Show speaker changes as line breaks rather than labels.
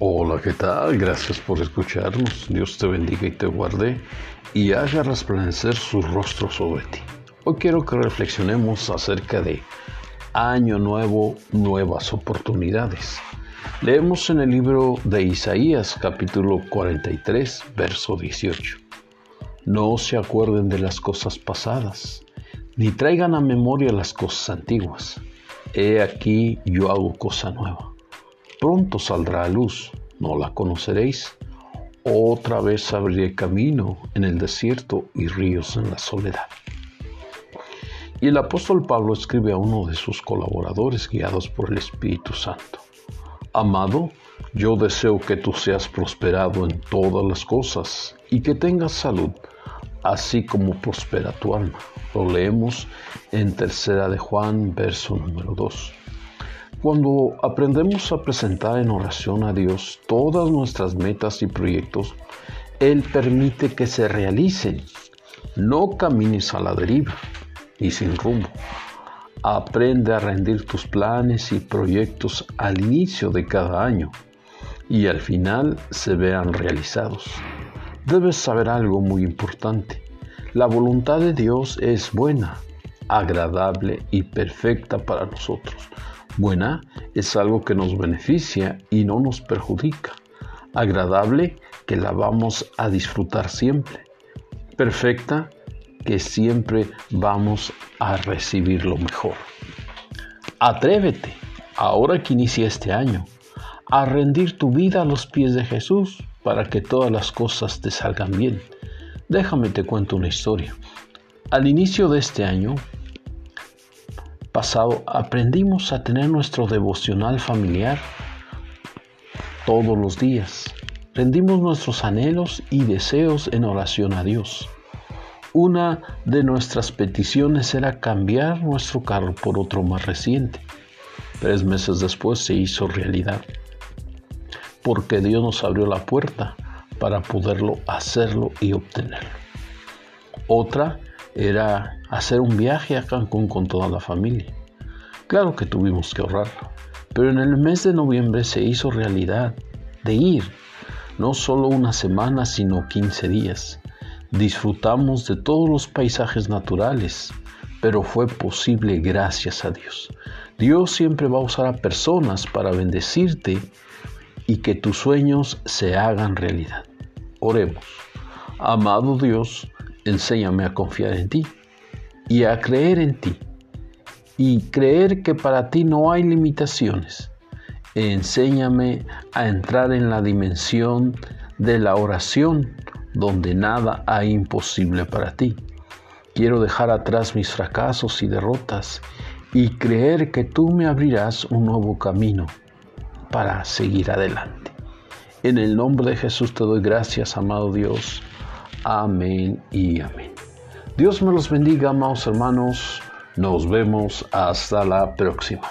Hola, ¿qué tal? Gracias por escucharnos. Dios te bendiga y te guarde y haga resplandecer su rostro sobre ti. Hoy quiero que reflexionemos acerca de Año Nuevo, nuevas oportunidades. Leemos en el libro de Isaías capítulo 43, verso 18. No se acuerden de las cosas pasadas, ni traigan a memoria las cosas antiguas. He aquí yo hago cosa nueva Pronto saldrá a luz, no la conoceréis. Otra vez abriré camino en el desierto y ríos en la soledad. Y el apóstol Pablo escribe a uno de sus colaboradores guiados por el Espíritu Santo. Amado, yo deseo que tú seas prosperado en todas las cosas y que tengas salud, así como prospera tu alma. Lo leemos en tercera de Juan, verso número 2. Cuando aprendemos a presentar en oración a Dios todas nuestras metas y proyectos, Él permite que se realicen. No camines a la deriva y sin rumbo. Aprende a rendir tus planes y proyectos al inicio de cada año y al final se vean realizados. Debes saber algo muy importante. La voluntad de Dios es buena, agradable y perfecta para nosotros Buena es algo que nos beneficia y no nos perjudica. Agradable que la vamos a disfrutar siempre. Perfecta que siempre vamos a recibir lo mejor. Atrévete, ahora que inicia este año, a rendir tu vida a los pies de Jesús para que todas las cosas te salgan bien. Déjame te cuento una historia. Al inicio de este año, pasado aprendimos a tener nuestro devocional familiar todos los días. Rendimos nuestros anhelos y deseos en oración a Dios. Una de nuestras peticiones era cambiar nuestro carro por otro más reciente. Tres meses después se hizo realidad, porque Dios nos abrió la puerta para poderlo hacerlo y obtenerlo. Otra era hacer un viaje a Cancún con toda la familia. Claro que tuvimos que ahorrar, pero en el mes de noviembre se hizo realidad de ir, no solo una semana, sino 15 días. Disfrutamos de todos los paisajes naturales, pero fue posible gracias a Dios. Dios siempre va a usar a personas para bendecirte y que tus sueños se hagan realidad. Oremos. Amado Dios, enséñame a confiar en ti y a creer en ti y creer que para ti no hay limitaciones. Enséñame a entrar en la dimensión de la oración donde nada hay imposible para ti. Quiero dejar atrás mis fracasos y derrotas y creer que tú me abrirás un nuevo camino para seguir adelante. En el nombre de Jesús te doy gracias, amado Dios. Amén y amén. Dios me los bendiga, amados hermanos. Nos vemos hasta la próxima.